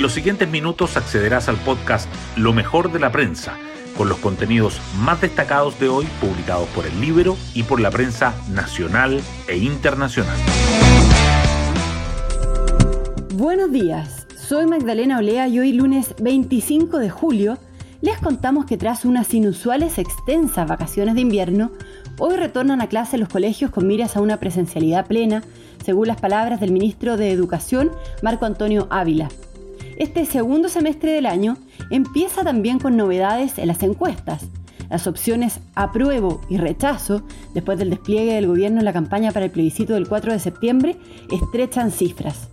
En los siguientes minutos accederás al podcast Lo mejor de la prensa, con los contenidos más destacados de hoy publicados por el libro y por la prensa nacional e internacional. Buenos días, soy Magdalena Olea y hoy lunes 25 de julio les contamos que tras unas inusuales extensas vacaciones de invierno, hoy retornan a clase los colegios con miras a una presencialidad plena, según las palabras del ministro de Educación, Marco Antonio Ávila. Este segundo semestre del año empieza también con novedades en las encuestas. Las opciones apruebo y rechazo, después del despliegue del gobierno en la campaña para el plebiscito del 4 de septiembre, estrechan cifras.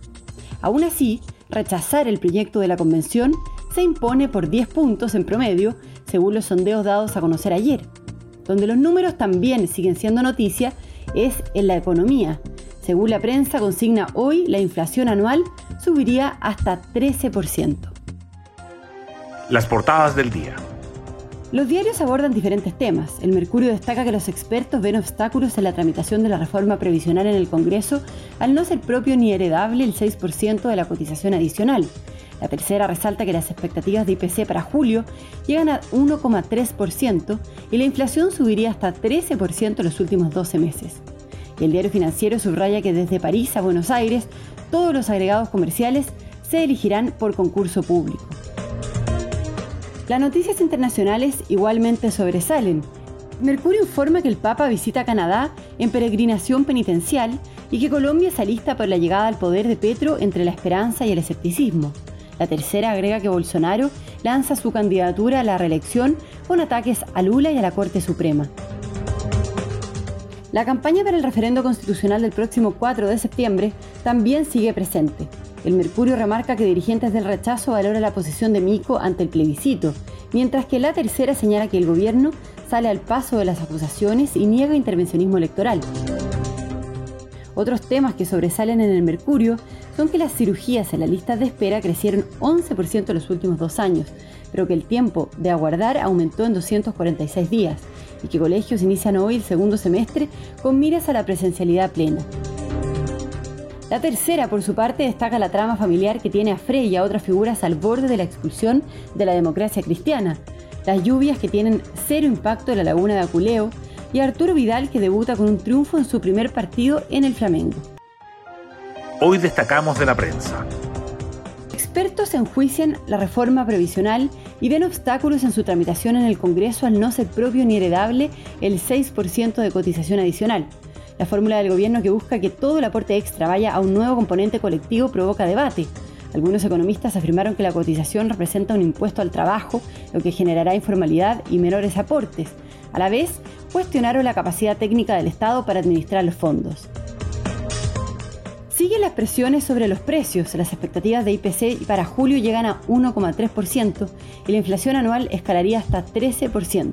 Aún así, rechazar el proyecto de la convención se impone por 10 puntos en promedio, según los sondeos dados a conocer ayer. Donde los números también siguen siendo noticia es en la economía. Según la prensa consigna hoy, la inflación anual subiría hasta 13%. Las portadas del día. Los diarios abordan diferentes temas. El Mercurio destaca que los expertos ven obstáculos en la tramitación de la reforma previsional en el Congreso al no ser propio ni heredable el 6% de la cotización adicional. La tercera resalta que las expectativas de IPC para julio llegan a 1,3% y la inflación subiría hasta 13% en los últimos 12 meses. El diario financiero subraya que desde París a Buenos Aires todos los agregados comerciales se elegirán por concurso público. Las noticias internacionales igualmente sobresalen. Mercurio informa que el Papa visita Canadá en peregrinación penitencial y que Colombia se alista por la llegada al poder de Petro entre la esperanza y el escepticismo. La tercera agrega que Bolsonaro lanza su candidatura a la reelección con ataques a Lula y a la Corte Suprema. La campaña para el referendo constitucional del próximo 4 de septiembre también sigue presente. El Mercurio remarca que dirigentes del rechazo valoran la posición de Mico ante el plebiscito, mientras que la tercera señala que el gobierno sale al paso de las acusaciones y niega intervencionismo electoral. Otros temas que sobresalen en el Mercurio son que las cirugías en la lista de espera crecieron 11% en los últimos dos años, pero que el tiempo de aguardar aumentó en 246 días y que colegios inician hoy el segundo semestre con miras a la presencialidad plena. La tercera, por su parte, destaca la trama familiar que tiene a Frey y a otras figuras al borde de la expulsión de la democracia cristiana, las lluvias que tienen cero impacto en la laguna de Aculeo y Arturo Vidal que debuta con un triunfo en su primer partido en el Flamengo. Hoy destacamos de la prensa. Expertos enjuician la reforma previsional y ven obstáculos en su tramitación en el Congreso al no ser propio ni heredable el 6% de cotización adicional. La fórmula del gobierno que busca que todo el aporte extra vaya a un nuevo componente colectivo provoca debate. Algunos economistas afirmaron que la cotización representa un impuesto al trabajo, lo que generará informalidad y menores aportes. A la vez, cuestionaron la capacidad técnica del Estado para administrar los fondos. Siguen las presiones sobre los precios. Las expectativas de IPC para julio llegan a 1,3% y la inflación anual escalaría hasta 13%.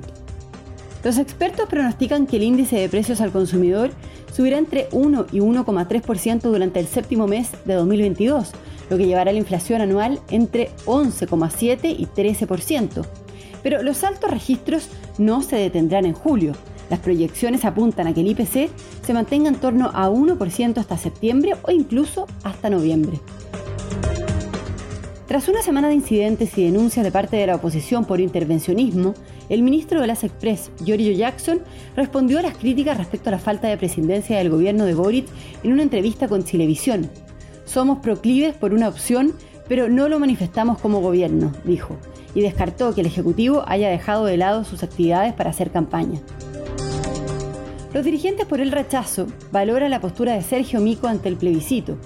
Los expertos pronostican que el índice de precios al consumidor subirá entre 1 y 1,3% durante el séptimo mes de 2022, lo que llevará la inflación anual entre 11,7 y 13%. Pero los altos registros no se detendrán en julio. Las proyecciones apuntan a que el IPC se mantenga en torno a 1% hasta septiembre o incluso hasta noviembre. Tras una semana de incidentes y denuncias de parte de la oposición por intervencionismo, el ministro de las Express, Giorgio Jackson, respondió a las críticas respecto a la falta de presidencia del gobierno de Boric en una entrevista con Chilevisión. Somos proclives por una opción, pero no lo manifestamos como gobierno, dijo, y descartó que el Ejecutivo haya dejado de lado sus actividades para hacer campaña. Los dirigentes por el rechazo valoran la postura de Sergio Mico ante el plebiscito.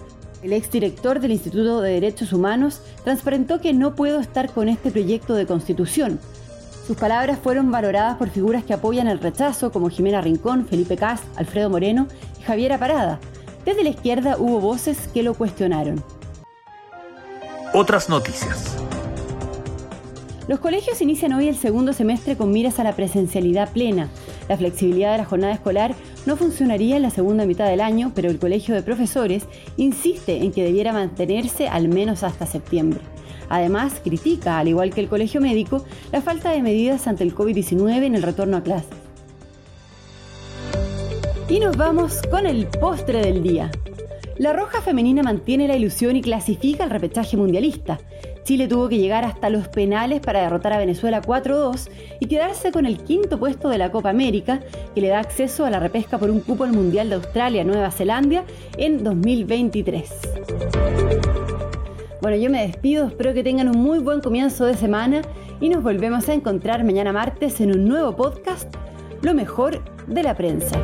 El exdirector del Instituto de Derechos Humanos transparentó que no puedo estar con este proyecto de constitución. Sus palabras fueron valoradas por figuras que apoyan el rechazo, como Jimena Rincón, Felipe Cas, Alfredo Moreno y Javiera Parada. Desde la izquierda hubo voces que lo cuestionaron. Otras noticias. Los colegios inician hoy el segundo semestre con miras a la presencialidad plena. La flexibilidad de la jornada escolar no funcionaría en la segunda mitad del año, pero el Colegio de Profesores insiste en que debiera mantenerse al menos hasta septiembre. Además, critica, al igual que el Colegio Médico, la falta de medidas ante el COVID-19 en el retorno a clases. Y nos vamos con el postre del día. La Roja Femenina mantiene la ilusión y clasifica al repechaje mundialista. Chile tuvo que llegar hasta los penales para derrotar a Venezuela 4-2 y quedarse con el quinto puesto de la Copa América, que le da acceso a la repesca por un cupo al Mundial de Australia-Nueva Zelanda en 2023. Bueno, yo me despido, espero que tengan un muy buen comienzo de semana y nos volvemos a encontrar mañana martes en un nuevo podcast, Lo mejor de la prensa.